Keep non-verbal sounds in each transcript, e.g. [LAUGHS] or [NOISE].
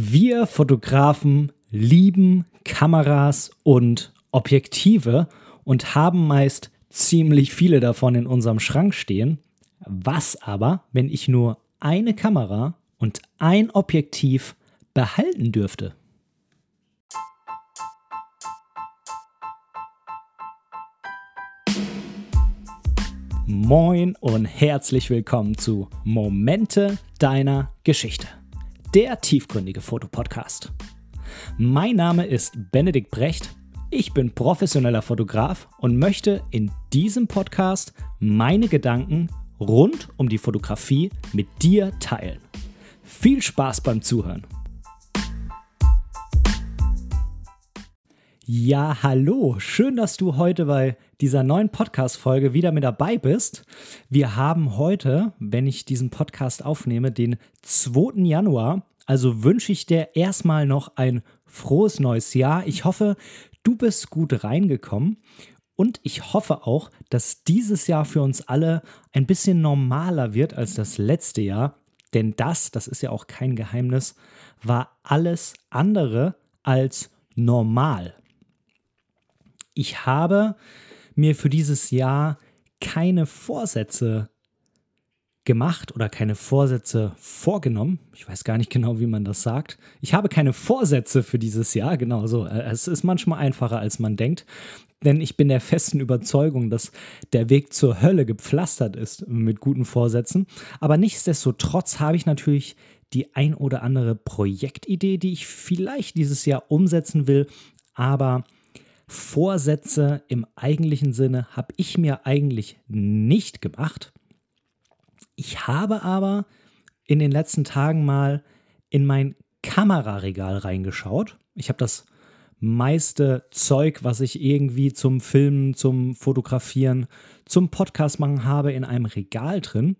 Wir Fotografen lieben Kameras und Objektive und haben meist ziemlich viele davon in unserem Schrank stehen. Was aber, wenn ich nur eine Kamera und ein Objektiv behalten dürfte? Moin und herzlich willkommen zu Momente deiner Geschichte der tiefgründige Fotopodcast. Mein Name ist Benedikt Brecht. Ich bin professioneller Fotograf und möchte in diesem Podcast meine Gedanken rund um die Fotografie mit dir teilen. Viel Spaß beim Zuhören. Ja, hallo. Schön, dass du heute bei dieser neuen Podcast-Folge wieder mit dabei bist. Wir haben heute, wenn ich diesen Podcast aufnehme, den 2. Januar. Also wünsche ich dir erstmal noch ein frohes neues Jahr. Ich hoffe, du bist gut reingekommen. Und ich hoffe auch, dass dieses Jahr für uns alle ein bisschen normaler wird als das letzte Jahr. Denn das, das ist ja auch kein Geheimnis, war alles andere als normal ich habe mir für dieses Jahr keine Vorsätze gemacht oder keine Vorsätze vorgenommen. Ich weiß gar nicht genau, wie man das sagt. Ich habe keine Vorsätze für dieses Jahr, genau so. Äh, es ist manchmal einfacher, als man denkt. Denn ich bin der festen Überzeugung, dass der Weg zur Hölle gepflastert ist mit guten Vorsätzen. Aber nichtsdestotrotz habe ich natürlich die ein oder andere Projektidee, die ich vielleicht dieses Jahr umsetzen will. Aber Vorsätze im eigentlichen Sinne habe ich mir eigentlich nicht gemacht. Ich habe aber in den letzten Tagen mal in mein Kameraregal reingeschaut. Ich habe das meiste Zeug, was ich irgendwie zum Filmen, zum Fotografieren, zum Podcast machen habe, in einem Regal drin.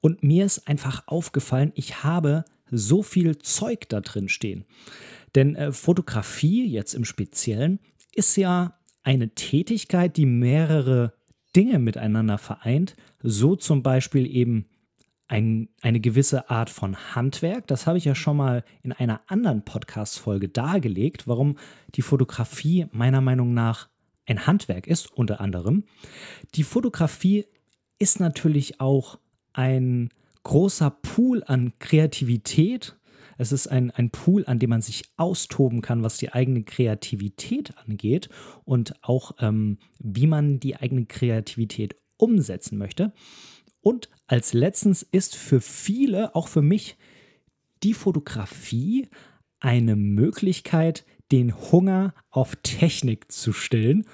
Und mir ist einfach aufgefallen, ich habe so viel Zeug da drin stehen. Denn äh, Fotografie jetzt im Speziellen ist ja eine Tätigkeit, die mehrere Dinge miteinander vereint, so zum Beispiel eben ein, eine gewisse Art von Handwerk. Das habe ich ja schon mal in einer anderen Podcast-Folge dargelegt, warum die Fotografie meiner Meinung nach ein Handwerk ist, unter anderem. Die Fotografie ist natürlich auch ein großer Pool an Kreativität es ist ein, ein Pool, an dem man sich austoben kann, was die eigene Kreativität angeht und auch ähm, wie man die eigene Kreativität umsetzen möchte. Und als letztens ist für viele, auch für mich, die Fotografie eine Möglichkeit, den Hunger auf Technik zu stillen.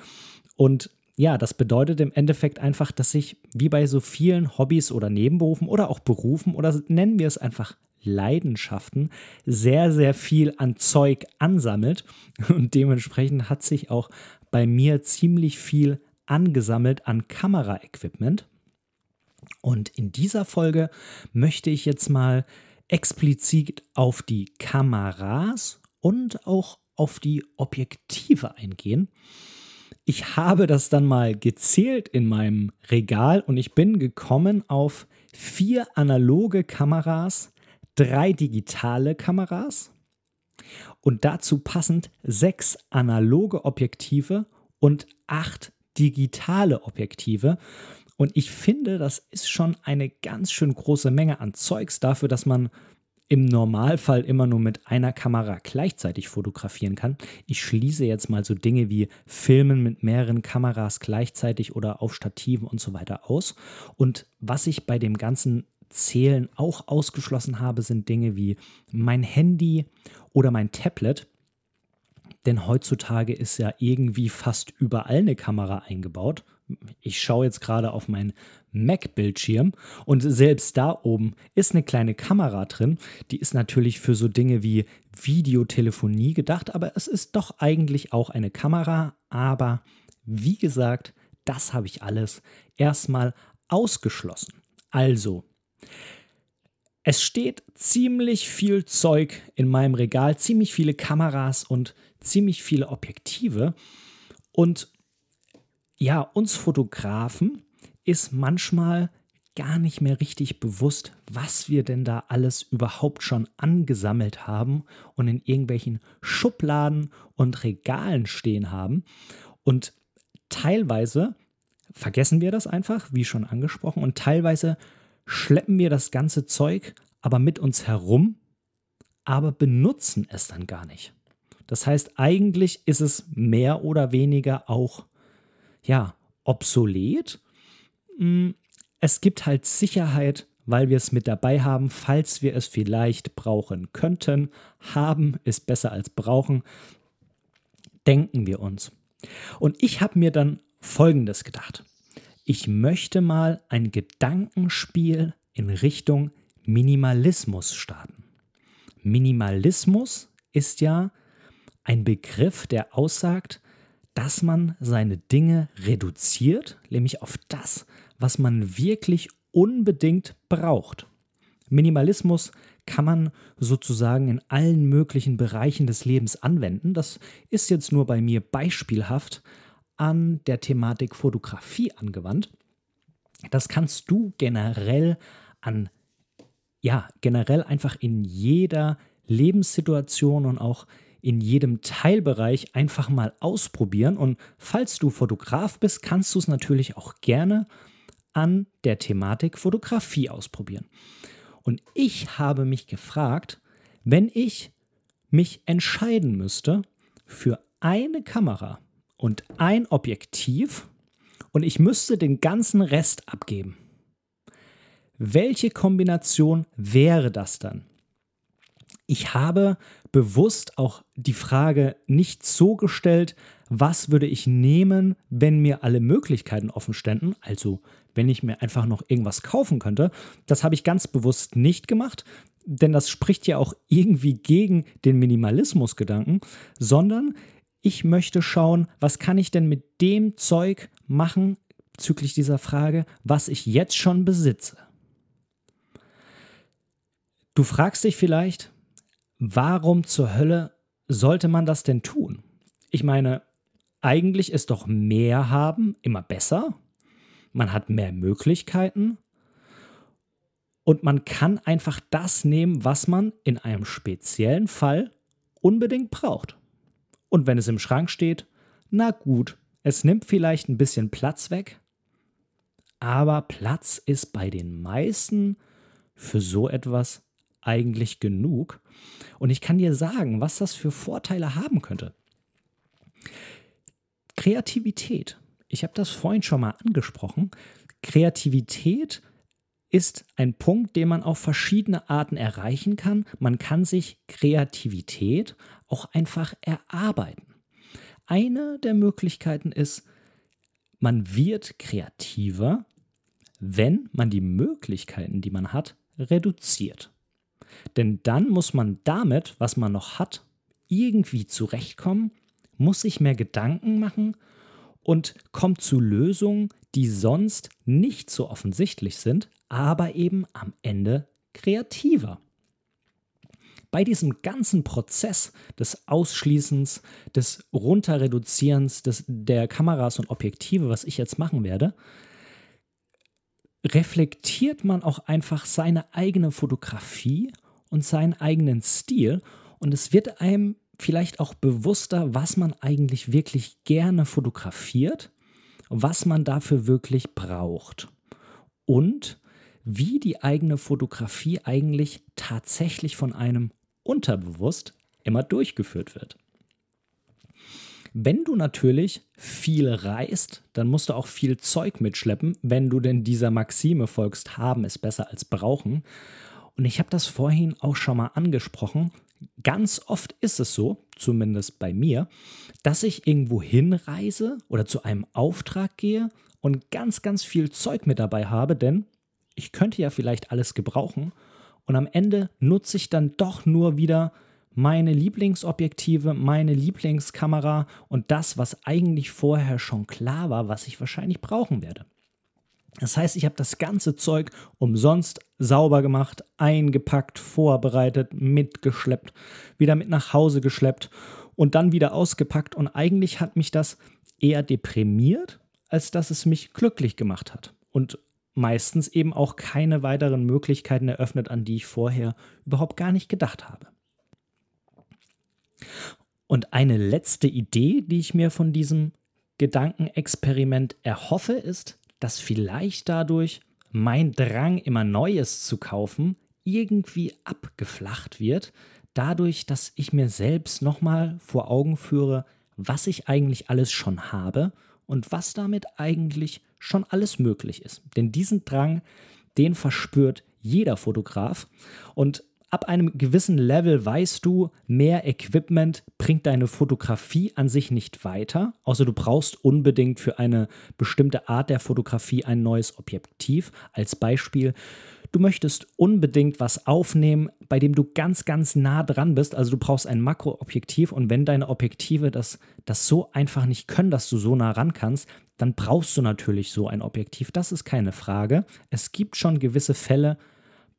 Und ja, das bedeutet im Endeffekt einfach, dass ich wie bei so vielen Hobbys oder Nebenberufen oder auch Berufen oder nennen wir es einfach Leidenschaften sehr, sehr viel an Zeug ansammelt. Und dementsprechend hat sich auch bei mir ziemlich viel angesammelt an Kameraequipment. Und in dieser Folge möchte ich jetzt mal explizit auf die Kameras und auch auf die Objektive eingehen. Ich habe das dann mal gezählt in meinem Regal und ich bin gekommen auf vier analoge Kameras, drei digitale Kameras und dazu passend sechs analoge Objektive und acht digitale Objektive. Und ich finde, das ist schon eine ganz schön große Menge an Zeugs dafür, dass man im Normalfall immer nur mit einer Kamera gleichzeitig fotografieren kann. Ich schließe jetzt mal so Dinge wie Filmen mit mehreren Kameras gleichzeitig oder auf Stativen und so weiter aus. Und was ich bei dem ganzen Zählen auch ausgeschlossen habe, sind Dinge wie mein Handy oder mein Tablet. Denn heutzutage ist ja irgendwie fast überall eine Kamera eingebaut. Ich schaue jetzt gerade auf meinen Mac-Bildschirm und selbst da oben ist eine kleine Kamera drin. Die ist natürlich für so Dinge wie Videotelefonie gedacht, aber es ist doch eigentlich auch eine Kamera. Aber wie gesagt, das habe ich alles erstmal ausgeschlossen. Also, es steht ziemlich viel Zeug in meinem Regal, ziemlich viele Kameras und ziemlich viele Objektive. Und ja, uns Fotografen ist manchmal gar nicht mehr richtig bewusst, was wir denn da alles überhaupt schon angesammelt haben und in irgendwelchen Schubladen und Regalen stehen haben. Und teilweise vergessen wir das einfach, wie schon angesprochen, und teilweise schleppen wir das ganze Zeug aber mit uns herum, aber benutzen es dann gar nicht. Das heißt, eigentlich ist es mehr oder weniger auch ja, obsolet. Hm, es gibt halt Sicherheit, weil wir es mit dabei haben, falls wir es vielleicht brauchen könnten. Haben ist besser als brauchen, denken wir uns. Und ich habe mir dann Folgendes gedacht. Ich möchte mal ein Gedankenspiel in Richtung Minimalismus starten. Minimalismus ist ja ein Begriff, der aussagt, dass man seine Dinge reduziert, nämlich auf das, was man wirklich unbedingt braucht. Minimalismus kann man sozusagen in allen möglichen Bereichen des Lebens anwenden. Das ist jetzt nur bei mir beispielhaft an der Thematik Fotografie angewandt. Das kannst du generell an, ja, generell einfach in jeder Lebenssituation und auch in jedem Teilbereich einfach mal ausprobieren. Und falls du Fotograf bist, kannst du es natürlich auch gerne an der Thematik Fotografie ausprobieren. Und ich habe mich gefragt, wenn ich mich entscheiden müsste für eine Kamera und ein Objektiv und ich müsste den ganzen Rest abgeben, welche Kombination wäre das dann? Ich habe bewusst auch die Frage nicht so gestellt, was würde ich nehmen, wenn mir alle Möglichkeiten offen ständen, also wenn ich mir einfach noch irgendwas kaufen könnte. Das habe ich ganz bewusst nicht gemacht, denn das spricht ja auch irgendwie gegen den Minimalismus-Gedanken, sondern ich möchte schauen, was kann ich denn mit dem Zeug machen bezüglich dieser Frage, was ich jetzt schon besitze. Du fragst dich vielleicht, warum zur Hölle sollte man das denn tun? Ich meine, eigentlich ist doch mehr haben immer besser. Man hat mehr Möglichkeiten und man kann einfach das nehmen, was man in einem speziellen Fall unbedingt braucht. Und wenn es im Schrank steht, na gut, es nimmt vielleicht ein bisschen Platz weg, aber Platz ist bei den meisten für so etwas eigentlich genug. Und ich kann dir sagen, was das für Vorteile haben könnte. Kreativität. Ich habe das vorhin schon mal angesprochen. Kreativität ist ein Punkt, den man auf verschiedene Arten erreichen kann. Man kann sich Kreativität auch einfach erarbeiten. Eine der Möglichkeiten ist, man wird kreativer, wenn man die Möglichkeiten, die man hat, reduziert. Denn dann muss man damit, was man noch hat, irgendwie zurechtkommen, muss sich mehr Gedanken machen und kommt zu Lösungen, die sonst nicht so offensichtlich sind, aber eben am Ende kreativer. Bei diesem ganzen Prozess des Ausschließens, des Runterreduzierens des, der Kameras und Objektive, was ich jetzt machen werde, reflektiert man auch einfach seine eigene Fotografie und seinen eigenen Stil. Und es wird einem vielleicht auch bewusster, was man eigentlich wirklich gerne fotografiert, was man dafür wirklich braucht und wie die eigene Fotografie eigentlich tatsächlich von einem unterbewusst immer durchgeführt wird. Wenn du natürlich viel reist, dann musst du auch viel Zeug mitschleppen, wenn du denn dieser Maxime folgst, haben ist besser als brauchen. Und ich habe das vorhin auch schon mal angesprochen. Ganz oft ist es so, zumindest bei mir, dass ich irgendwo hinreise oder zu einem Auftrag gehe und ganz, ganz viel Zeug mit dabei habe, denn ich könnte ja vielleicht alles gebrauchen. Und am Ende nutze ich dann doch nur wieder meine Lieblingsobjektive, meine Lieblingskamera und das, was eigentlich vorher schon klar war, was ich wahrscheinlich brauchen werde. Das heißt, ich habe das ganze Zeug umsonst sauber gemacht, eingepackt, vorbereitet, mitgeschleppt, wieder mit nach Hause geschleppt und dann wieder ausgepackt. Und eigentlich hat mich das eher deprimiert, als dass es mich glücklich gemacht hat. Und meistens eben auch keine weiteren Möglichkeiten eröffnet, an die ich vorher überhaupt gar nicht gedacht habe. Und eine letzte Idee, die ich mir von diesem Gedankenexperiment erhoffe, ist, dass vielleicht dadurch mein Drang, immer Neues zu kaufen, irgendwie abgeflacht wird, dadurch, dass ich mir selbst nochmal vor Augen führe, was ich eigentlich alles schon habe und was damit eigentlich schon alles möglich ist. Denn diesen Drang, den verspürt jeder Fotograf und ab einem gewissen Level weißt du, mehr Equipment bringt deine Fotografie an sich nicht weiter, außer du brauchst unbedingt für eine bestimmte Art der Fotografie ein neues Objektiv. Als Beispiel, du möchtest unbedingt was aufnehmen, bei dem du ganz, ganz nah dran bist. Also du brauchst ein Makroobjektiv und wenn deine Objektive das, das so einfach nicht können, dass du so nah ran kannst, dann brauchst du natürlich so ein Objektiv. Das ist keine Frage. Es gibt schon gewisse Fälle,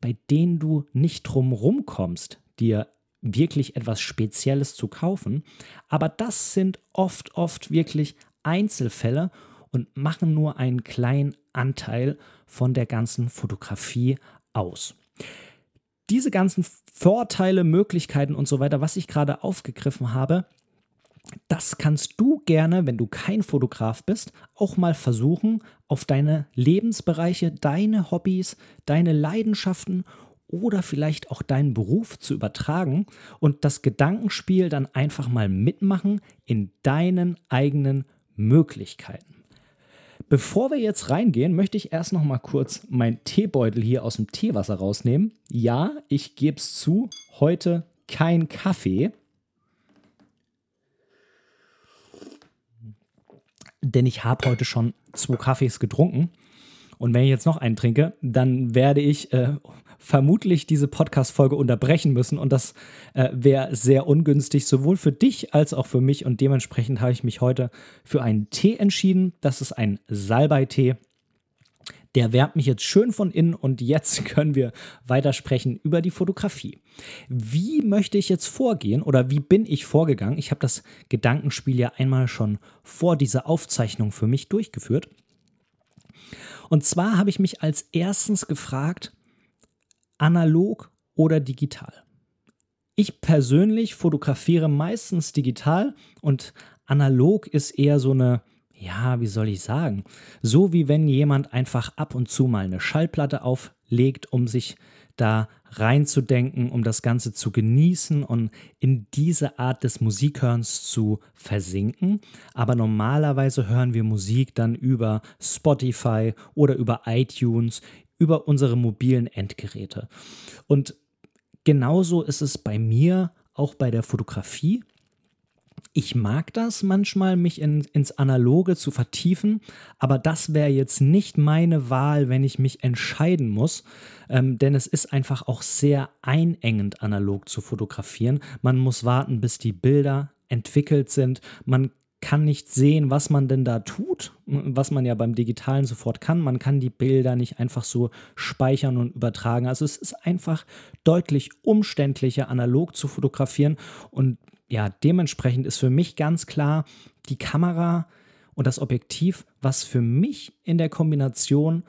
bei denen du nicht drum kommst, dir wirklich etwas Spezielles zu kaufen. Aber das sind oft, oft wirklich Einzelfälle und machen nur einen kleinen Anteil von der ganzen Fotografie aus. Diese ganzen Vorteile, Möglichkeiten und so weiter, was ich gerade aufgegriffen habe, das kannst du gerne, wenn du kein Fotograf bist, auch mal versuchen, auf deine Lebensbereiche, deine Hobbys, deine Leidenschaften oder vielleicht auch deinen Beruf zu übertragen und das Gedankenspiel dann einfach mal mitmachen in deinen eigenen Möglichkeiten. Bevor wir jetzt reingehen, möchte ich erst noch mal kurz meinen Teebeutel hier aus dem Teewasser rausnehmen. Ja, ich gebe es zu, heute kein Kaffee. denn ich habe heute schon zwei Kaffees getrunken. Und wenn ich jetzt noch einen trinke, dann werde ich äh, vermutlich diese Podcast-Folge unterbrechen müssen. Und das äh, wäre sehr ungünstig, sowohl für dich als auch für mich. Und dementsprechend habe ich mich heute für einen Tee entschieden. Das ist ein Salbei-Tee. Der wärmt mich jetzt schön von innen und jetzt [LAUGHS] können wir weitersprechen über die Fotografie. Wie möchte ich jetzt vorgehen oder wie bin ich vorgegangen? Ich habe das Gedankenspiel ja einmal schon vor dieser Aufzeichnung für mich durchgeführt. Und zwar habe ich mich als erstens gefragt, analog oder digital? Ich persönlich fotografiere meistens digital und analog ist eher so eine ja, wie soll ich sagen, so wie wenn jemand einfach ab und zu mal eine Schallplatte auflegt, um sich da reinzudenken, um das Ganze zu genießen und in diese Art des Musikhörens zu versinken. Aber normalerweise hören wir Musik dann über Spotify oder über iTunes, über unsere mobilen Endgeräte. Und genauso ist es bei mir auch bei der Fotografie ich mag das manchmal, mich in, ins Analoge zu vertiefen, aber das wäre jetzt nicht meine Wahl, wenn ich mich entscheiden muss, ähm, denn es ist einfach auch sehr einengend analog zu fotografieren. Man muss warten, bis die Bilder entwickelt sind. Man kann nicht sehen, was man denn da tut, was man ja beim digitalen sofort kann. Man kann die Bilder nicht einfach so speichern und übertragen. Also es ist einfach deutlich umständlicher, analog zu fotografieren und ja, dementsprechend ist für mich ganz klar die Kamera und das Objektiv, was für mich in der Kombination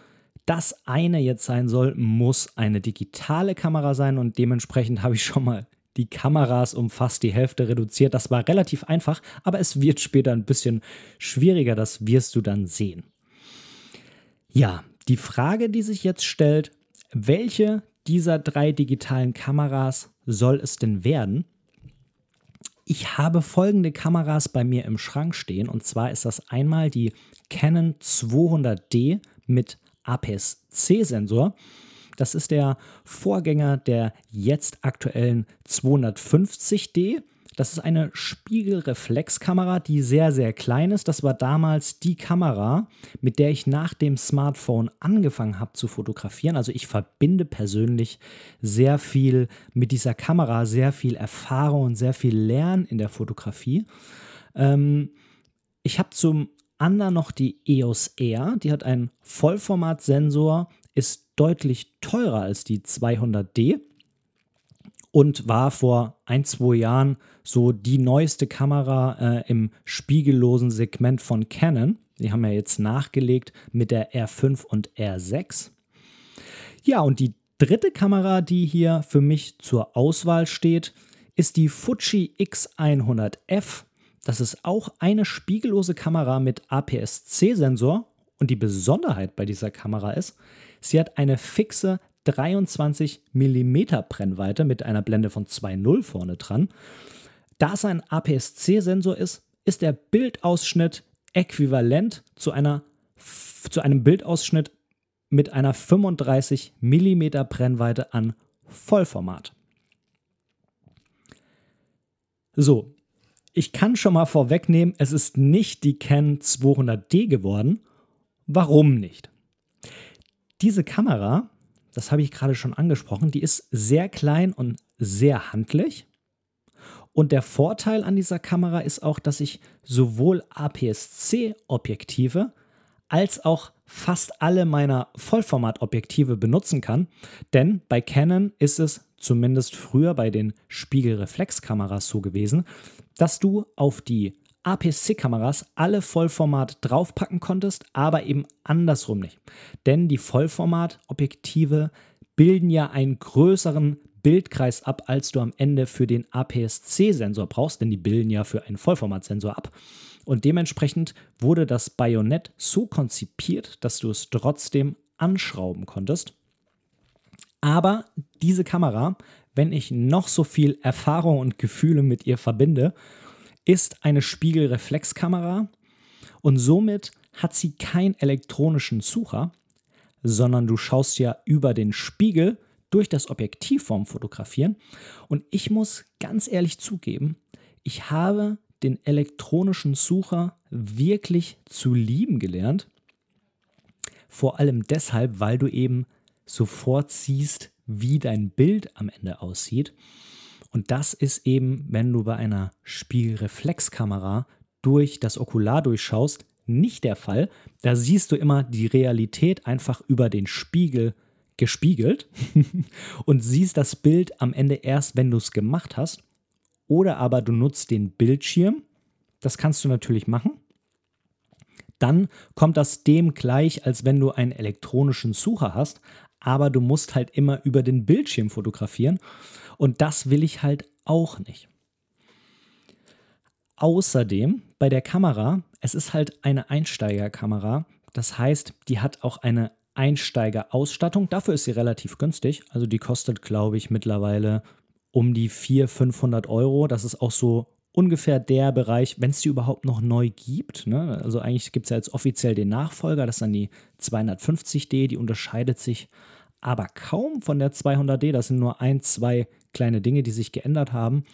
das eine jetzt sein soll, muss eine digitale Kamera sein und dementsprechend habe ich schon mal die Kameras um fast die Hälfte reduziert. Das war relativ einfach, aber es wird später ein bisschen schwieriger, das wirst du dann sehen. Ja, die Frage, die sich jetzt stellt, welche dieser drei digitalen Kameras soll es denn werden? Ich habe folgende Kameras bei mir im Schrank stehen und zwar ist das einmal die Canon 200D mit APS-C-Sensor. Das ist der Vorgänger der jetzt aktuellen 250D. Das ist eine Spiegelreflexkamera, die sehr, sehr klein ist. Das war damals die Kamera, mit der ich nach dem Smartphone angefangen habe zu fotografieren. Also ich verbinde persönlich sehr viel mit dieser Kamera, sehr viel Erfahrung und sehr viel Lernen in der Fotografie. Ähm, ich habe zum anderen noch die EOS R, die hat einen Vollformatsensor, ist deutlich teurer als die 200D und war vor ein, zwei Jahren so die neueste Kamera äh, im spiegellosen Segment von Canon. Die haben ja jetzt nachgelegt mit der R5 und R6. Ja, und die dritte Kamera, die hier für mich zur Auswahl steht, ist die Fuji X100F. Das ist auch eine spiegellose Kamera mit APS-C-Sensor und die Besonderheit bei dieser Kamera ist, sie hat eine fixe 23 mm Brennweite mit einer Blende von 2.0 vorne dran. Da es ein APS-C-Sensor ist, ist der Bildausschnitt äquivalent zu, einer, zu einem Bildausschnitt mit einer 35 mm Brennweite an Vollformat. So, ich kann schon mal vorwegnehmen, es ist nicht die Canon 200D geworden. Warum nicht? Diese Kamera, das habe ich gerade schon angesprochen, die ist sehr klein und sehr handlich. Und der Vorteil an dieser Kamera ist auch, dass ich sowohl APS-C-Objektive als auch fast alle meiner Vollformatobjektive benutzen kann. Denn bei Canon ist es zumindest früher bei den Spiegelreflexkameras so gewesen, dass du auf die APS-C-Kameras alle Vollformat draufpacken konntest, aber eben andersrum nicht. Denn die Vollformat-Objektive bilden ja einen größeren Bildkreis ab, als du am Ende für den APS-C-Sensor brauchst, denn die bilden ja für einen Vollformatsensor ab. Und dementsprechend wurde das Bajonett so konzipiert, dass du es trotzdem anschrauben konntest. Aber diese Kamera, wenn ich noch so viel Erfahrung und Gefühle mit ihr verbinde, ist eine Spiegelreflexkamera und somit hat sie keinen elektronischen Sucher, sondern du schaust ja über den Spiegel durch das Objektiv vorm Fotografieren. Und ich muss ganz ehrlich zugeben, ich habe den elektronischen Sucher wirklich zu lieben gelernt. Vor allem deshalb, weil du eben sofort siehst, wie dein Bild am Ende aussieht. Und das ist eben, wenn du bei einer Spiegelreflexkamera durch das Okular durchschaust, nicht der Fall. Da siehst du immer die Realität einfach über den Spiegel gespiegelt [LAUGHS] und siehst das Bild am Ende erst, wenn du es gemacht hast. Oder aber du nutzt den Bildschirm. Das kannst du natürlich machen. Dann kommt das dem gleich, als wenn du einen elektronischen Sucher hast, aber du musst halt immer über den Bildschirm fotografieren und das will ich halt auch nicht. Außerdem bei der Kamera, es ist halt eine Einsteigerkamera, das heißt, die hat auch eine Einsteigerausstattung. Dafür ist sie relativ günstig. Also die kostet, glaube ich, mittlerweile um die 400, 500 Euro. Das ist auch so ungefähr der Bereich, wenn es die überhaupt noch neu gibt. Ne? Also eigentlich gibt es ja jetzt offiziell den Nachfolger, das ist dann die 250D, die unterscheidet sich aber kaum von der 200D. Das sind nur ein, zwei kleine Dinge, die sich geändert haben.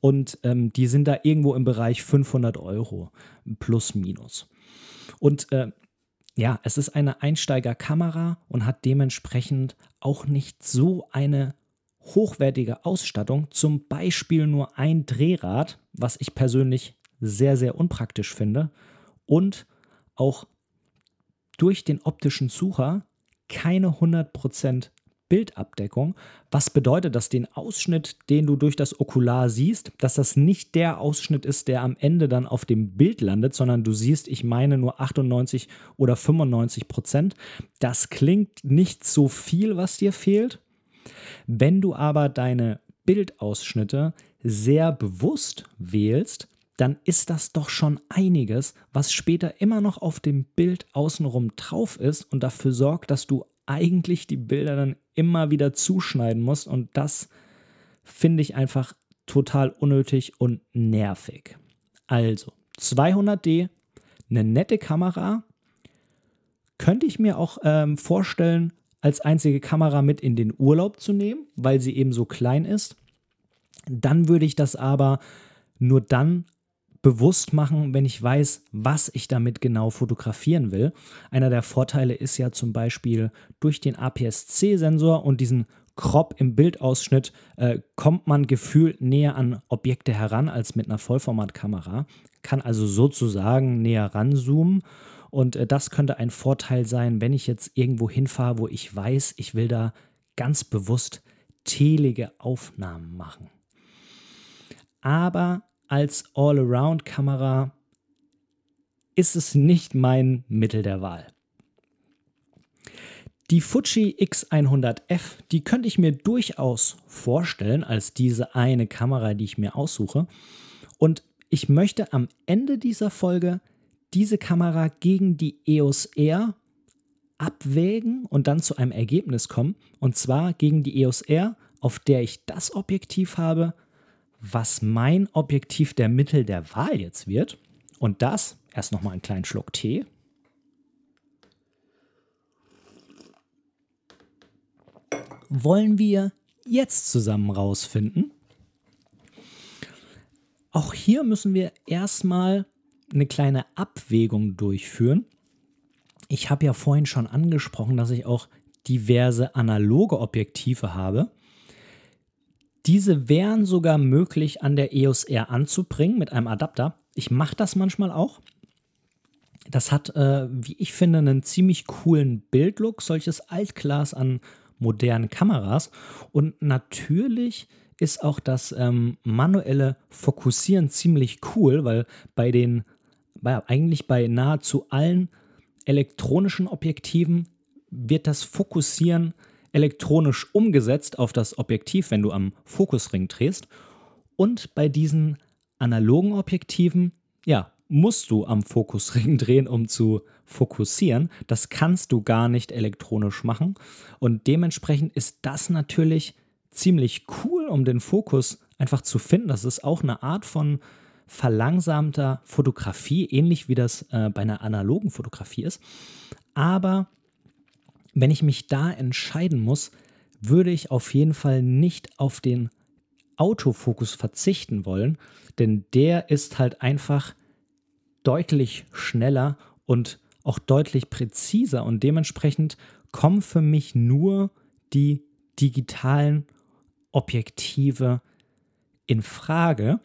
Und ähm, die sind da irgendwo im Bereich 500 Euro plus minus. Und äh, ja, es ist eine Einsteigerkamera und hat dementsprechend auch nicht so eine hochwertige Ausstattung, zum Beispiel nur ein Drehrad, was ich persönlich sehr, sehr unpraktisch finde, und auch durch den optischen Sucher keine 100% Bildabdeckung, was bedeutet, dass den Ausschnitt, den du durch das Okular siehst, dass das nicht der Ausschnitt ist, der am Ende dann auf dem Bild landet, sondern du siehst, ich meine nur 98 oder 95 Prozent. Das klingt nicht so viel, was dir fehlt. Wenn du aber deine Bildausschnitte sehr bewusst wählst, dann ist das doch schon einiges, was später immer noch auf dem Bild außenrum drauf ist und dafür sorgt, dass du eigentlich die Bilder dann immer wieder zuschneiden musst und das finde ich einfach total unnötig und nervig. Also 200D, eine nette Kamera, könnte ich mir auch ähm, vorstellen, als einzige Kamera mit in den Urlaub zu nehmen, weil sie eben so klein ist. Dann würde ich das aber nur dann bewusst machen, wenn ich weiß, was ich damit genau fotografieren will. Einer der Vorteile ist ja zum Beispiel durch den APS-C-Sensor und diesen Crop im Bildausschnitt äh, kommt man gefühlt näher an Objekte heran als mit einer Vollformatkamera, kann also sozusagen näher ranzoomen. Und äh, das könnte ein Vorteil sein, wenn ich jetzt irgendwo hinfahre, wo ich weiß, ich will da ganz bewusst telige Aufnahmen machen. Aber als All-Around-Kamera ist es nicht mein Mittel der Wahl. Die Fuji X100F, die könnte ich mir durchaus vorstellen als diese eine Kamera, die ich mir aussuche. Und ich möchte am Ende dieser Folge diese Kamera gegen die EOS R abwägen und dann zu einem Ergebnis kommen. Und zwar gegen die EOS R, auf der ich das Objektiv habe, was mein Objektiv der Mittel der Wahl jetzt wird. Und das, erst nochmal einen kleinen Schluck Tee. Wollen wir jetzt zusammen rausfinden. Auch hier müssen wir erstmal eine kleine Abwägung durchführen. Ich habe ja vorhin schon angesprochen, dass ich auch diverse analoge Objektive habe. Diese wären sogar möglich an der EOS R anzubringen mit einem Adapter. Ich mache das manchmal auch. Das hat, äh, wie ich finde, einen ziemlich coolen Bildlook, solches Altglas an modernen Kameras. Und natürlich ist auch das ähm, manuelle Fokussieren ziemlich cool, weil bei den, bei, eigentlich bei nahezu allen elektronischen Objektiven wird das Fokussieren elektronisch umgesetzt auf das Objektiv, wenn du am Fokusring drehst. Und bei diesen analogen Objektiven, ja, musst du am Fokusring [LAUGHS] drehen, um zu fokussieren. Das kannst du gar nicht elektronisch machen. Und dementsprechend ist das natürlich ziemlich cool, um den Fokus einfach zu finden. Das ist auch eine Art von verlangsamter Fotografie, ähnlich wie das äh, bei einer analogen Fotografie ist. Aber wenn ich mich da entscheiden muss, würde ich auf jeden Fall nicht auf den Autofokus verzichten wollen, denn der ist halt einfach deutlich schneller und auch deutlich präziser und dementsprechend kommen für mich nur die digitalen Objektive in Frage.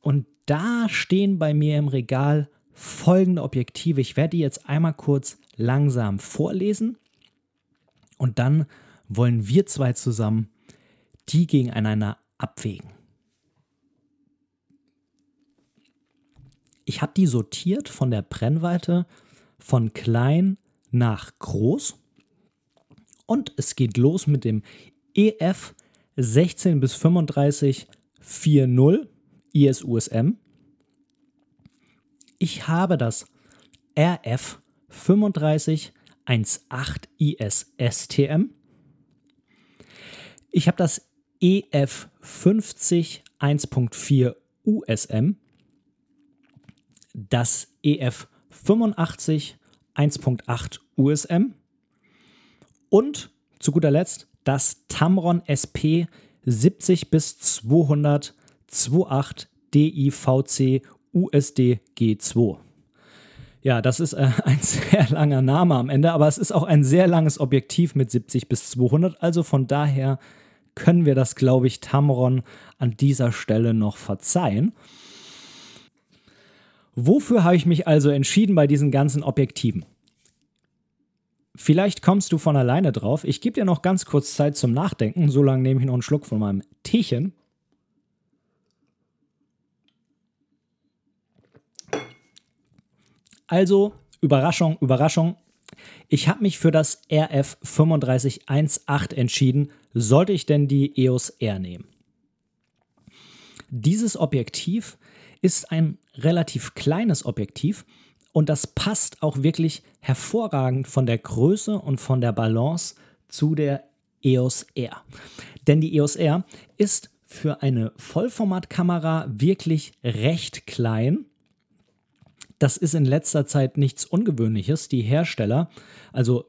Und da stehen bei mir im Regal folgende Objektive. Ich werde die jetzt einmal kurz langsam vorlesen und dann wollen wir zwei zusammen die gegeneinander abwägen. Ich habe die sortiert von der Brennweite von klein nach groß. Und es geht los mit dem EF 16 bis 35 4.0 ISUSM. Ich habe das RF 35 1.8 IS-STM. Ich habe das EF 50 1.4 USM, das EF 85 1.8 USM und zu guter Letzt das Tamron SP 70 bis 200 28 DIVC USD G2. Ja, das ist äh, [LAUGHS] ein sehr langer Name am Ende, aber es ist auch ein sehr langes Objektiv mit 70 bis 200. Also von daher können wir das, glaube ich, Tamron an dieser Stelle noch verzeihen. Wofür habe ich mich also entschieden bei diesen ganzen Objektiven? Vielleicht kommst du von alleine drauf. Ich gebe dir noch ganz kurz Zeit zum Nachdenken. So lange nehme ich noch einen Schluck von meinem Teechen. Also, Überraschung, Überraschung. Ich habe mich für das RF 3518 entschieden, sollte ich denn die EOS R nehmen. Dieses Objektiv ist ein relativ kleines Objektiv und das passt auch wirklich hervorragend von der Größe und von der Balance zu der EOS R. Denn die EOS R ist für eine Vollformatkamera wirklich recht klein das ist in letzter Zeit nichts Ungewöhnliches. Die Hersteller, also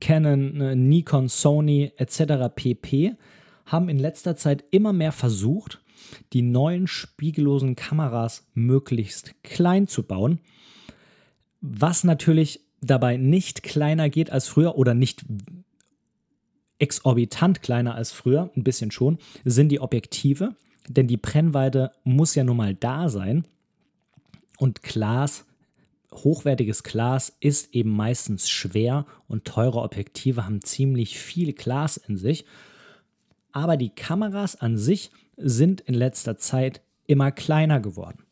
Canon, ne, Nikon, Sony etc. pp, haben in letzter Zeit immer mehr versucht, die neuen spiegellosen Kameras möglichst klein zu bauen, was natürlich dabei nicht kleiner geht als früher oder nicht exorbitant kleiner als früher, ein bisschen schon, sind die Objektive, denn die Brennweite muss ja nun mal da sein und Glas hochwertiges Glas ist eben meistens schwer und teure Objektive haben ziemlich viel Glas in sich. Aber die Kameras an sich sind in letzter Zeit immer kleiner geworden.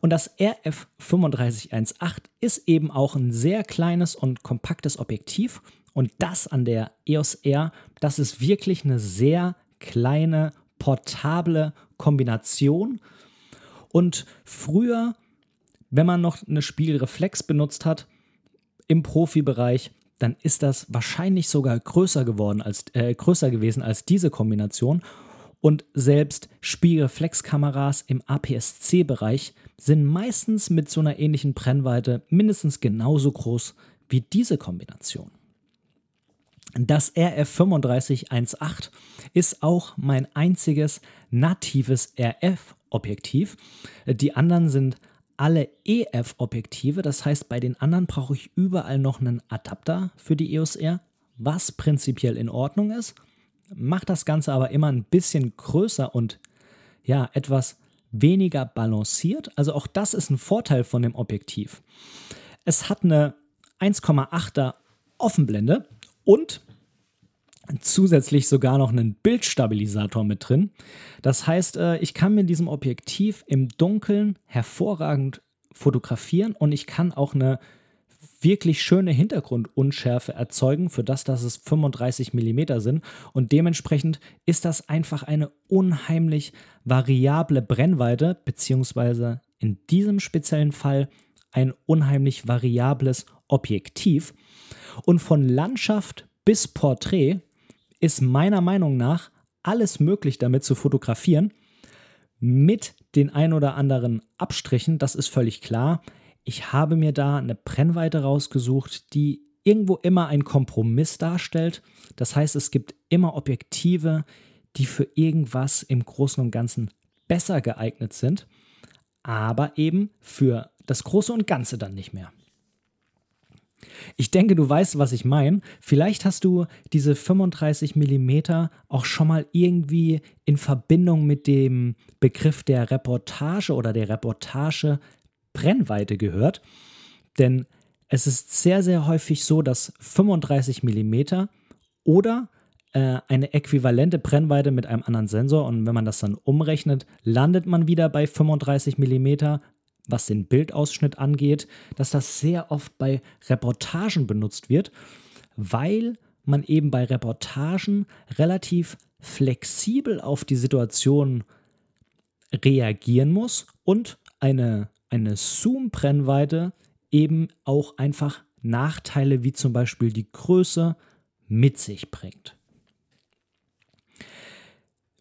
Und das RF 3518 ist eben auch ein sehr kleines und kompaktes Objektiv. Und das an der EOS R, das ist wirklich eine sehr kleine, portable Kombination. Und früher, wenn man noch eine Spiegelreflex benutzt hat, im Profibereich, dann ist das wahrscheinlich sogar größer geworden als äh, größer gewesen als diese Kombination. Und selbst Spiegelreflexkameras im APS-C-Bereich sind meistens mit so einer ähnlichen Brennweite mindestens genauso groß wie diese Kombination. Das RF3518 ist auch mein einziges natives RF-Objektiv. Die anderen sind alle EF-Objektive. Das heißt, bei den anderen brauche ich überall noch einen Adapter für die EOS R, was prinzipiell in Ordnung ist. Macht das Ganze aber immer ein bisschen größer und ja, etwas weniger balanciert. Also auch das ist ein Vorteil von dem Objektiv. Es hat eine 1,8er Offenblende und zusätzlich sogar noch einen Bildstabilisator mit drin. Das heißt, äh, ich kann mit diesem Objektiv im Dunkeln hervorragend fotografieren und ich kann auch eine wirklich schöne Hintergrundunschärfe erzeugen, für das, dass es 35 mm sind. Und dementsprechend ist das einfach eine unheimlich variable Brennweite, beziehungsweise in diesem speziellen Fall ein unheimlich variables Objektiv. Und von Landschaft bis Porträt ist meiner Meinung nach alles möglich damit zu fotografieren. Mit den ein oder anderen Abstrichen, das ist völlig klar. Ich habe mir da eine Brennweite rausgesucht, die irgendwo immer ein Kompromiss darstellt. Das heißt, es gibt immer Objektive, die für irgendwas im Großen und Ganzen besser geeignet sind, aber eben für das Große und Ganze dann nicht mehr. Ich denke, du weißt, was ich meine. Vielleicht hast du diese 35 mm auch schon mal irgendwie in Verbindung mit dem Begriff der Reportage oder der Reportage Brennweite gehört. Denn es ist sehr, sehr häufig so, dass 35 mm oder äh, eine äquivalente Brennweite mit einem anderen Sensor und wenn man das dann umrechnet, landet man wieder bei 35 mm was den Bildausschnitt angeht, dass das sehr oft bei Reportagen benutzt wird, weil man eben bei Reportagen relativ flexibel auf die Situation reagieren muss und eine, eine Zoom-Brennweite eben auch einfach Nachteile wie zum Beispiel die Größe mit sich bringt.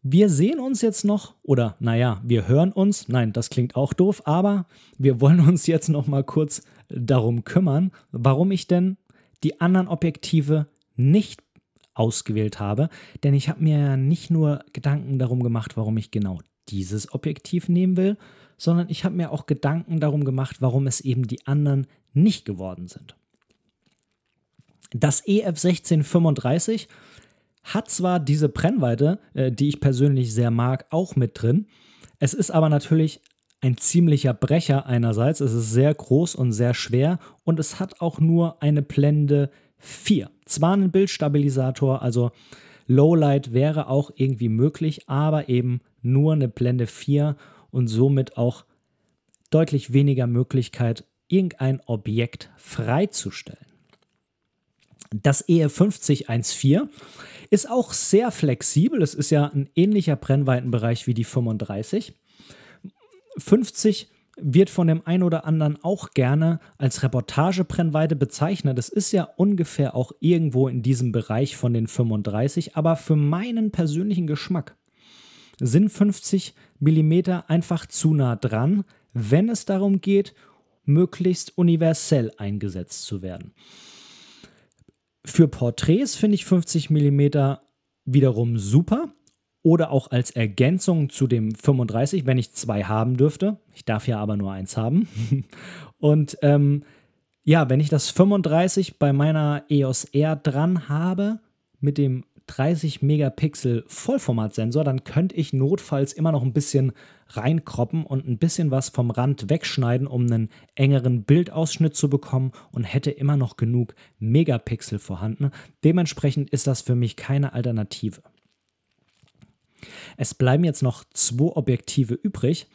Wir sehen uns jetzt noch, oder naja, wir hören uns, nein, das klingt auch doof, aber wir wollen uns jetzt noch mal kurz darum kümmern, warum ich denn die anderen Objektive nicht ausgewählt habe. Denn ich habe mir ja nicht nur Gedanken darum gemacht, warum ich genau dieses Objektiv nehmen will, sondern ich habe mir auch Gedanken darum gemacht, warum es eben die anderen nicht geworden sind. Das EF1635 hat zwar diese Brennweite, äh, die ich persönlich sehr mag, auch mit drin. Es ist aber natürlich ein ziemlicher Brecher einerseits. Es ist sehr groß und sehr schwer und es hat auch nur eine Blende 4. Zwar einen Bildstabilisator, also Lowlight wäre auch irgendwie möglich, aber eben nur eine Blende 4 und somit auch deutlich weniger Möglichkeit, irgendein Objekt freizustellen. Das EF5014 ist auch sehr flexibel. Es ist ja ein ähnlicher Brennweitenbereich wie die 35. 50 wird von dem einen oder anderen auch gerne als Reportagebrennweite bezeichnet. Das ist ja ungefähr auch irgendwo in diesem Bereich von den 35, aber für meinen persönlichen Geschmack sind 50 mm einfach zu nah dran, wenn es darum geht, möglichst universell eingesetzt zu werden. Für Porträts finde ich 50 mm wiederum super. Oder auch als Ergänzung zu dem 35, wenn ich zwei haben dürfte. Ich darf ja aber nur eins haben. [LAUGHS] Und ähm, ja, wenn ich das 35 bei meiner EOS R dran habe, mit dem 30 Megapixel Vollformatsensor, dann könnte ich notfalls immer noch ein bisschen reinkroppen und ein bisschen was vom Rand wegschneiden, um einen engeren Bildausschnitt zu bekommen und hätte immer noch genug Megapixel vorhanden. Dementsprechend ist das für mich keine Alternative. Es bleiben jetzt noch zwei Objektive übrig,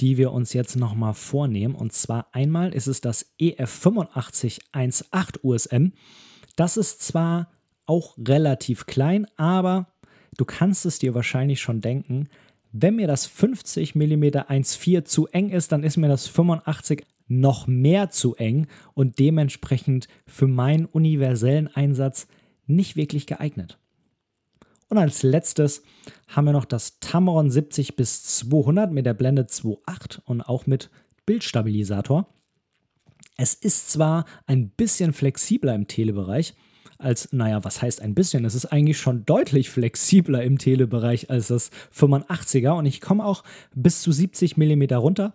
die wir uns jetzt nochmal vornehmen. Und zwar einmal ist es das EF8518 USM. Das ist zwar auch relativ klein, aber du kannst es dir wahrscheinlich schon denken, wenn mir das 50 mm 1.4 zu eng ist, dann ist mir das 85 noch mehr zu eng und dementsprechend für meinen universellen Einsatz nicht wirklich geeignet. Und als letztes haben wir noch das Tamron 70 bis 200 mit der Blende 2.8 und auch mit Bildstabilisator. Es ist zwar ein bisschen flexibler im Telebereich, als, naja, was heißt ein bisschen? Es ist eigentlich schon deutlich flexibler im Telebereich als das 85er und ich komme auch bis zu 70 mm runter,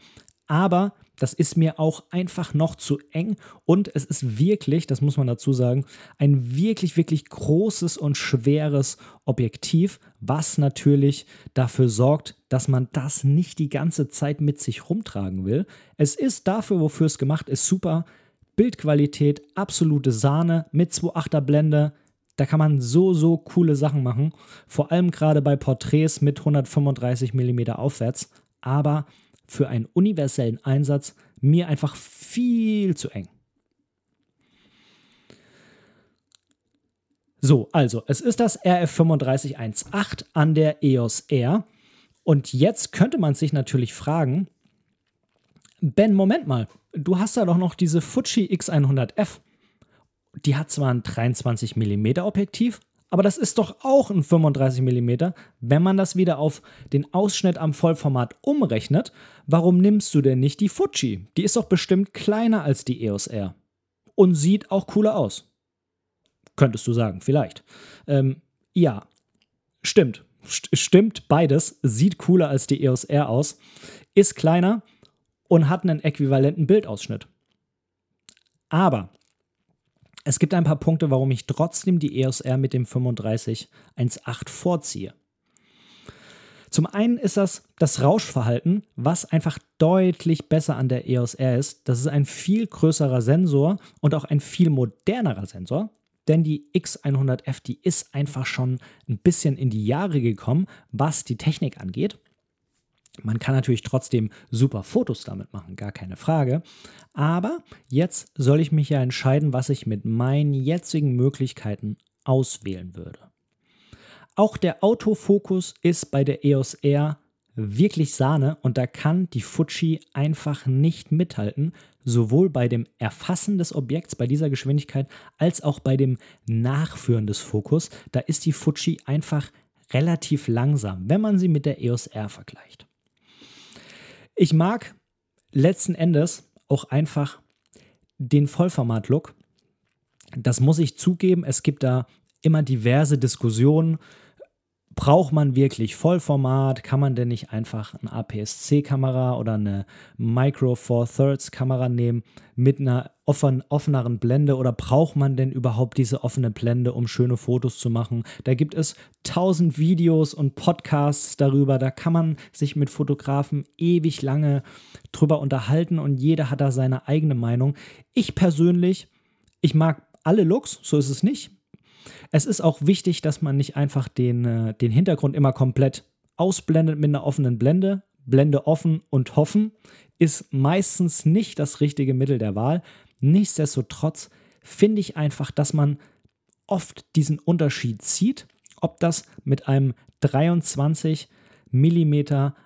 aber das ist mir auch einfach noch zu eng und es ist wirklich, das muss man dazu sagen, ein wirklich, wirklich großes und schweres Objektiv, was natürlich dafür sorgt, dass man das nicht die ganze Zeit mit sich rumtragen will. Es ist dafür, wofür es gemacht ist, super. Bildqualität, absolute Sahne mit 2.8er Blende. Da kann man so, so coole Sachen machen. Vor allem gerade bei Porträts mit 135 mm aufwärts. Aber für einen universellen Einsatz mir einfach viel zu eng. So, also, es ist das RF 3518 an der EOS R. Und jetzt könnte man sich natürlich fragen, Ben, Moment mal, du hast da doch noch diese Fuji X100F. Die hat zwar ein 23 mm Objektiv, aber das ist doch auch ein 35 mm. Wenn man das wieder auf den Ausschnitt am Vollformat umrechnet, warum nimmst du denn nicht die Fuji? Die ist doch bestimmt kleiner als die EOS R. Und sieht auch cooler aus. Könntest du sagen, vielleicht. Ähm, ja, stimmt. stimmt, beides. Sieht cooler als die EOS R aus. Ist kleiner und hat einen äquivalenten Bildausschnitt. Aber es gibt ein paar Punkte, warum ich trotzdem die EOS R mit dem 3518 vorziehe. Zum einen ist das das Rauschverhalten, was einfach deutlich besser an der EOS R ist. Das ist ein viel größerer Sensor und auch ein viel modernerer Sensor, denn die X100F, die ist einfach schon ein bisschen in die Jahre gekommen, was die Technik angeht. Man kann natürlich trotzdem super Fotos damit machen, gar keine Frage. Aber jetzt soll ich mich ja entscheiden, was ich mit meinen jetzigen Möglichkeiten auswählen würde. Auch der Autofokus ist bei der EOS R wirklich Sahne und da kann die Fuji einfach nicht mithalten, sowohl bei dem Erfassen des Objekts bei dieser Geschwindigkeit als auch bei dem Nachführen des Fokus. Da ist die Fuji einfach relativ langsam, wenn man sie mit der EOS R vergleicht. Ich mag letzten Endes auch einfach den Vollformat-Look. Das muss ich zugeben. Es gibt da immer diverse Diskussionen braucht man wirklich Vollformat? Kann man denn nicht einfach eine APS-C-Kamera oder eine Micro Four Thirds Kamera nehmen mit einer offen, offeneren Blende oder braucht man denn überhaupt diese offene Blende, um schöne Fotos zu machen? Da gibt es tausend Videos und Podcasts darüber. Da kann man sich mit Fotografen ewig lange drüber unterhalten und jeder hat da seine eigene Meinung. Ich persönlich, ich mag alle Looks, so ist es nicht. Es ist auch wichtig, dass man nicht einfach den, äh, den Hintergrund immer komplett ausblendet mit einer offenen Blende. Blende offen und hoffen ist meistens nicht das richtige Mittel der Wahl. Nichtsdestotrotz finde ich einfach, dass man oft diesen Unterschied sieht, ob das mit einem 23 mm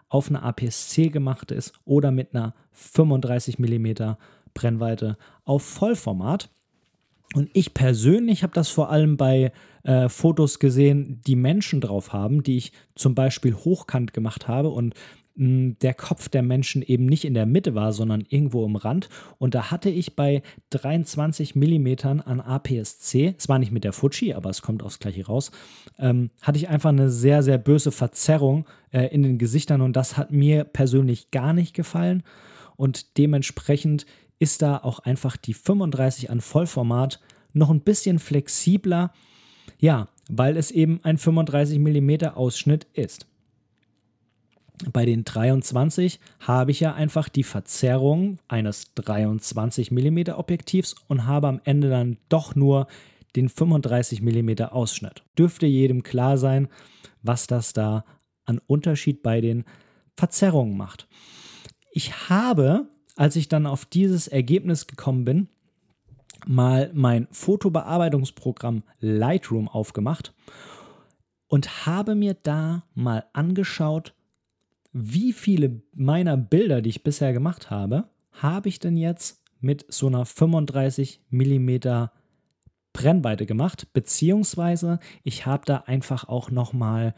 auf einer APS-C gemacht ist oder mit einer 35 mm Brennweite auf Vollformat. Und ich persönlich habe das vor allem bei äh, Fotos gesehen, die Menschen drauf haben, die ich zum Beispiel hochkant gemacht habe und mh, hm, der Kopf der Menschen eben nicht in der Mitte war, sondern irgendwo im Rand. Und da hatte ich bei 23 mm an APS-C, es war nicht mit der Fuji, aber es kommt aufs Gleiche raus, ähm, hatte ich einfach eine sehr, sehr böse Verzerrung äh, in den Gesichtern und das hat mir persönlich gar nicht gefallen. Und dementsprechend ist da auch einfach die 35 an Vollformat noch ein bisschen flexibler, ja, weil es eben ein 35 mm Ausschnitt ist. Bei den 23 habe ich ja einfach die Verzerrung eines 23 mm Objektivs und habe am Ende dann doch nur den 35 mm Ausschnitt. Dürfte jedem klar sein, was das da an Unterschied bei den Verzerrungen macht Ich habe, als ich dann auf dieses Ergebnis gekommen bin, mal mein Fotobearbeitungsprogramm Lightroom aufgemacht und habe mir da mal angeschaut, wie viele meiner Bilder, die ich bisher gemacht habe, habe ich denn jetzt mit so einer 35 mm Brennweite gemacht, beziehungsweise ich habe da einfach auch nochmal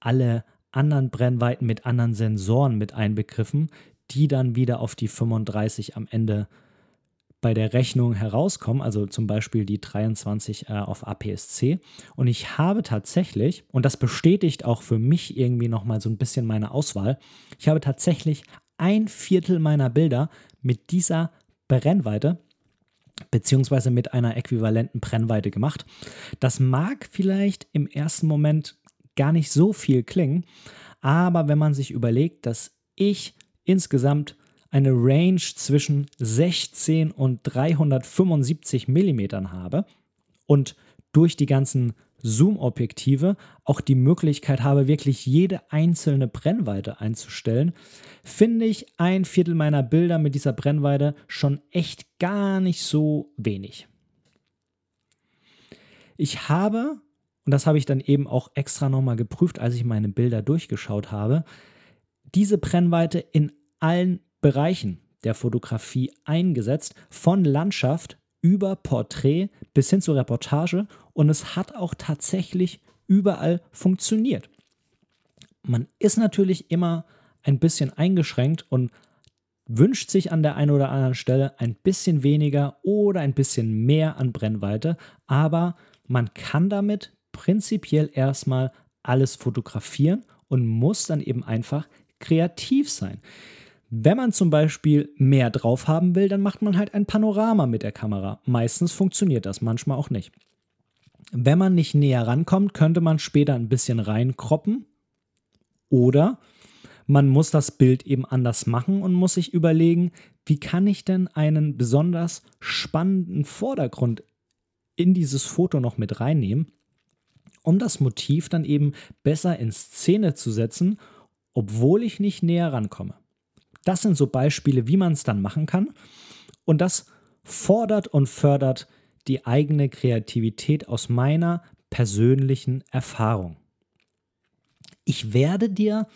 alle anderen Brennweiten mit anderen Sensoren mit einbegriffen, die dann wieder auf die 35 am Ende bei der Rechnung herauskommen, also zum Beispiel die 23 äh, auf APS-C. Und ich habe tatsächlich, und das bestätigt auch für mich irgendwie nochmal so ein bisschen meine Auswahl, ich habe tatsächlich ein Viertel meiner Bilder mit dieser Brennweite beziehungsweise mit einer äquivalenten Brennweite gemacht. Das mag vielleicht im ersten Moment gar nicht so viel klingen, aber wenn man sich überlegt, dass ich insgesamt eine Range zwischen 16 und 375 Millimetern habe und durch die ganzen Zoom-Objektive auch die Möglichkeit habe, wirklich jede einzelne Brennweite einzustellen, finde ich ein Viertel meiner Bilder mit dieser Brennweite schon echt gar nicht so wenig. Ich habe, und das habe ich dann eben auch extra nochmal geprüft, als ich meine Bilder durchgeschaut habe, diese Brennweite in allen Bereichen der Fotografie eingesetzt, von Landschaft über Porträt bis hin zur Reportage und es hat auch tatsächlich überall funktioniert. Man ist natürlich immer ein bisschen eingeschränkt und wünscht sich an der einen oder anderen Stelle ein bisschen weniger oder ein bisschen mehr an Brennweite, aber man kann damit prinzipiell erstmal alles fotografieren und muss dann eben einfach kreativ sein. Wenn man zum Beispiel mehr drauf haben will, dann macht man halt ein Panorama mit der Kamera. Meistens funktioniert das, manchmal auch nicht. Wenn man nicht näher rankommt, könnte man später ein bisschen reinkroppen. Oder man muss das Bild eben anders machen und muss sich überlegen, wie kann ich denn einen besonders spannenden Vordergrund in dieses Foto noch mit reinnehmen, um das Motiv dann eben besser in Szene zu setzen, obwohl ich nicht näher rankomme. Das sind so Beispiele, wie man es dann machen kann. Und das fordert und fördert die eigene Kreativität aus meiner persönlichen Erfahrung. Ich werde dir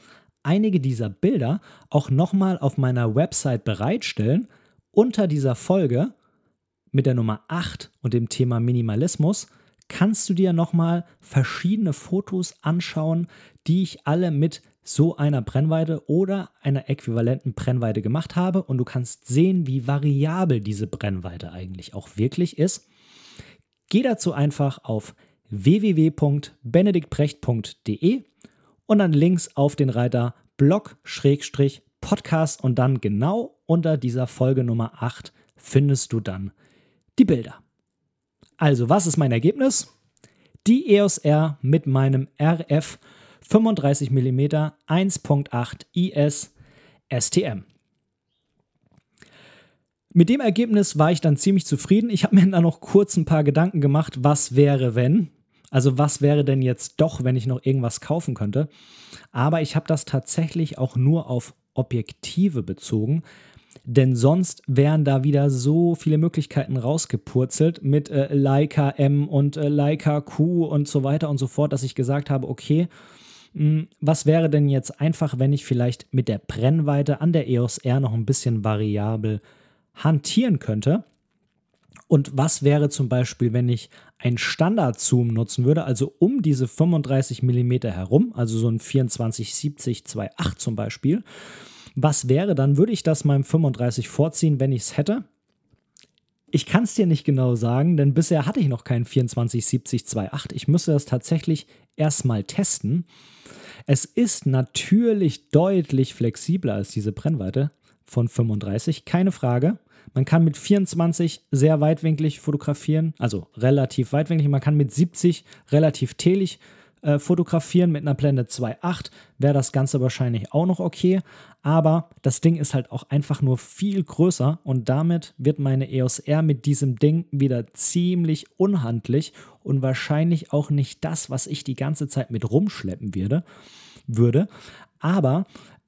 einige dieser Bilder auch nochmal auf meiner Website bereitstellen unter dieser Folge mit der Nummer 8 und dem Thema Minimalismus kannst du dir nochmal verschiedene Fotos anschauen, die ich alle mit so einer Brennweite oder einer äquivalenten Brennweite gemacht habe und du kannst sehen, wie variabel diese Brennweite eigentlich auch wirklich ist. Geh dazu einfach auf www.benediktbrecht.de und dann links auf den Reiter Blog-Podcast und dann genau unter dieser Folge Nummer 8 findest du dann die Bilder. Also, was ist mein Ergebnis? Die EOS R mit meinem RF 35 mm 1.8 IS STM. Mit dem Ergebnis war ich dann ziemlich zufrieden. Ich habe mir dann noch kurz ein paar Gedanken gemacht, was wäre, wenn. Also was wäre denn jetzt doch, wenn ich noch irgendwas kaufen könnte. Aber ich habe das tatsächlich auch nur auf Objektive bezogen, denn sonst wären da wieder so viele Möglichkeiten rausgepurzelt mit äh, Leica M und äh, Leica Q und so weiter und so fort, dass ich gesagt habe, okay, was wäre denn jetzt einfach, wenn ich vielleicht mit der Brennweite an der EOS R noch ein bisschen variabel hantieren könnte? Und was wäre zum Beispiel, wenn ich einen Standard-Zoom nutzen würde, also um diese 35 mm herum, also so ein 24-70-2.8 zum Beispiel? Was wäre dann? Würde ich das meinem 35 vorziehen, wenn ich es hätte? Ich kann es dir nicht genau sagen, denn bisher hatte ich noch keinen 24-70-2.8. Ich müsste das tatsächlich erstmal testen. Es ist natürlich deutlich flexibler als diese Brennweite von 35, keine Frage. Man kann mit 24 sehr weitwinklig fotografieren, also relativ weitwinklig. Man kann mit 70 relativ telig äh, fotografieren. Mit einer Blende 2.8 wäre das Ganze wahrscheinlich auch noch okay. Aber das Ding ist halt auch einfach nur viel größer und damit wird meine EOS R mit diesem Ding wieder ziemlich unhandlich und wahrscheinlich auch nicht das, was ich die ganze Zeit mit rumschleppen würde. würde. Aber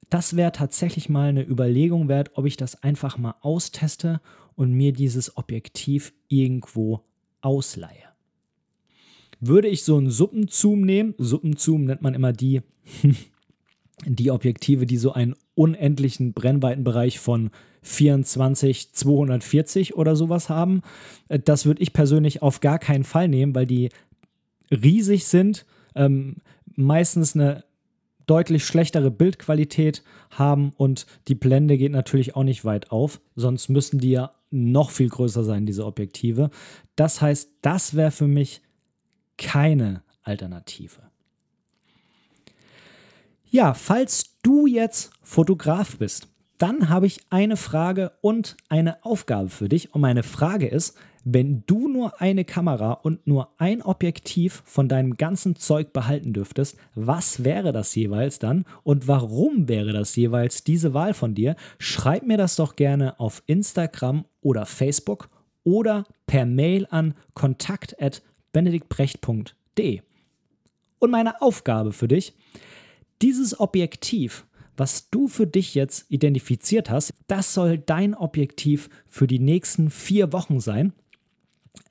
Das wäre tatsächlich mal eine Überlegung wert, ob ich das einfach mal austeste und mir dieses Objektiv irgendwo ausleihe. Würde ich so einen Suppenzoom nehmen, Suppenzoom nennt man immer die, [LAUGHS] die Objektive, die so einen unendlichen Brennweitenbereich von 24, 240 oder sowas haben. Äh, das würde ich persönlich auf gar keinen Fall nehmen, weil die riesig sind, ähm, meistens eine deutlich schlechtere Bildqualität haben und die Blende geht natürlich auch nicht weit auf, sonst müssen die ja noch viel größer sein, diese Objektive. Das heißt, das wäre für mich keine Alternative. Ja, falls du jetzt Fotograf bist, dann habe ich eine Frage und eine Aufgabe für dich. Und meine Frage ist, wenn du nur eine Kamera und nur ein Objektiv von deinem ganzen Zeug behalten dürftest, was wäre das jeweils dann und warum wäre das jeweils diese Wahl von dir? Schreib mir das doch gerne auf Instagram oder Facebook oder per Mail an kontakt@benediktbrecht.de. Und meine Aufgabe für dich, dieses Objektiv was du für dich jetzt identifiziert hast, das soll dein Objektiv für die nächsten vier Wochen sein.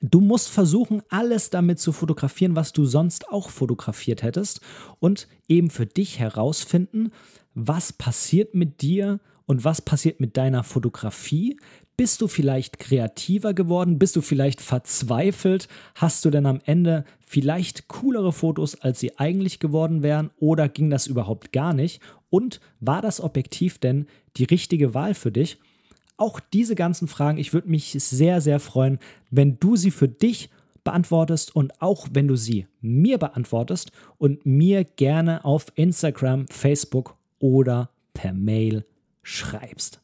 Du musst versuchen, alles damit zu fotografieren, was du sonst auch fotografiert hättest und eben für dich herausfinden, was passiert mit dir und was passiert mit deiner Fotografie, bist du vielleicht kreativer geworden? Bist du vielleicht verzweifelt? Hast du denn am Ende vielleicht coolere Fotos, als sie eigentlich geworden wären? Oder ging das überhaupt gar nicht? Und war das Objektiv denn die richtige Wahl für dich? Auch diese ganzen Fragen, ich würde mich sehr, sehr freuen, wenn du sie für dich beantwortest und auch wenn du sie mir beantwortest und mir gerne auf Instagram, Facebook oder per Mail schreibst.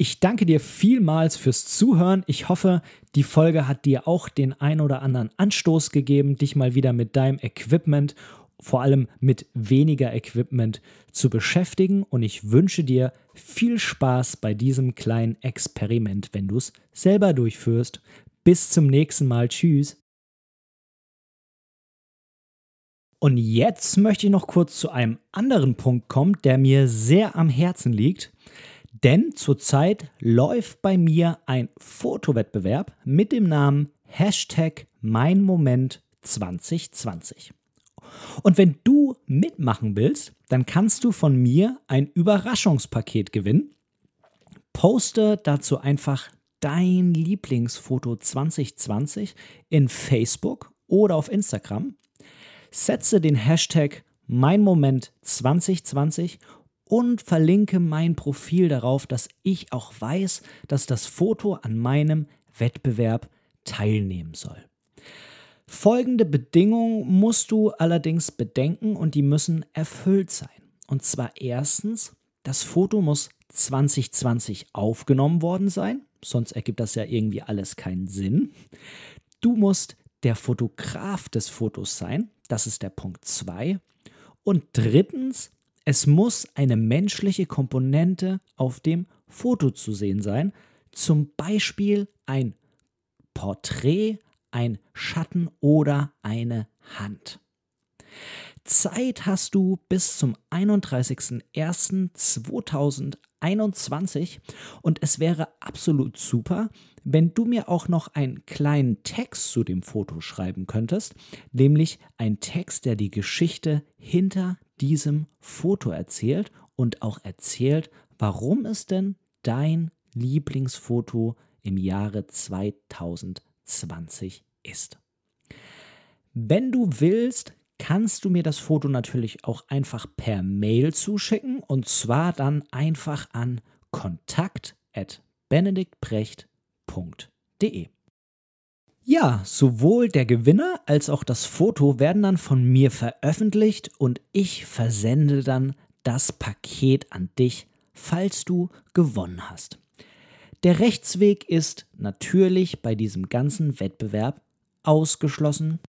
Ich danke dir vielmals fürs Zuhören. Ich hoffe, die Folge hat dir auch den ein oder anderen Anstoß gegeben, dich mal wieder mit deinem Equipment, vor allem mit weniger Equipment zu beschäftigen. Und ich wünsche dir viel Spaß bei diesem kleinen Experiment, wenn du es selber durchführst. Bis zum nächsten Mal. Tschüss. Und jetzt möchte ich noch kurz zu einem anderen Punkt kommen, der mir sehr am Herzen liegt. Denn zurzeit läuft bei mir ein Fotowettbewerb mit dem Namen Hashtag Mein Moment 2020. Und wenn du mitmachen willst, dann kannst du von mir ein Überraschungspaket gewinnen. Poste dazu einfach dein Lieblingsfoto 2020 in Facebook oder auf Instagram. Setze den Hashtag Mein Moment 2020 und verlinke mein Profil darauf, dass ich auch weiß, dass das Foto an meinem Wettbewerb teilnehmen soll. Folgende Bedingungen musst du allerdings bedenken und die müssen erfüllt sein. Und zwar erstens, das Foto muss 2020 aufgenommen worden sein, sonst ergibt das ja irgendwie alles keinen Sinn. Du musst der Fotograf des Fotos sein, das ist der Punkt 2. Und drittens, es muss eine menschliche Komponente auf dem Foto zu sehen sein, zum Beispiel ein Porträt, ein Schatten oder eine Hand. Zeit hast du bis zum 31.01.2021 und es wäre absolut super, wenn du mir auch noch einen kleinen Text zu dem Foto schreiben könntest, nämlich ein Text, der die Geschichte hinter diesem Foto erzählt und auch erzählt, warum es denn dein Lieblingsfoto im Jahre 2020 ist. Wenn du willst, kannst du mir das Foto natürlich auch einfach per Mail zuschicken und zwar dann einfach an kontakt@benediktbrecht.de. Ja, sowohl der Gewinner als auch das Foto werden dann von mir veröffentlicht und ich versende dann das Paket an dich, falls du gewonnen hast. Der Rechtsweg ist natürlich bei diesem ganzen Wettbewerb ausgeschlossen.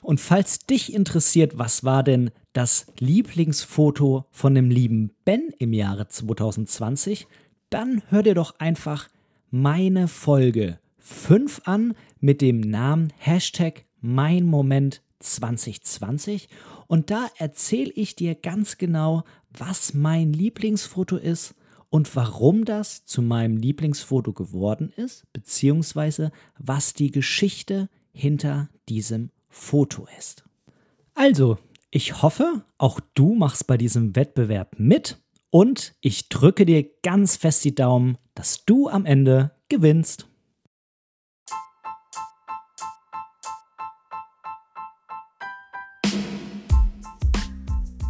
Und falls dich interessiert, was war denn das Lieblingsfoto von dem lieben Ben im Jahre 2020, dann hör dir doch einfach meine Folge 5 an mit dem Namen Hashtag mein Moment 2020 und da erzähle ich dir ganz genau, was mein Lieblingsfoto ist und warum das zu meinem Lieblingsfoto geworden ist, beziehungsweise was die Geschichte hinter diesem Foto ist. Also, ich hoffe, auch du machst bei diesem Wettbewerb mit und ich drücke dir ganz fest die Daumen, dass du am Ende gewinnst.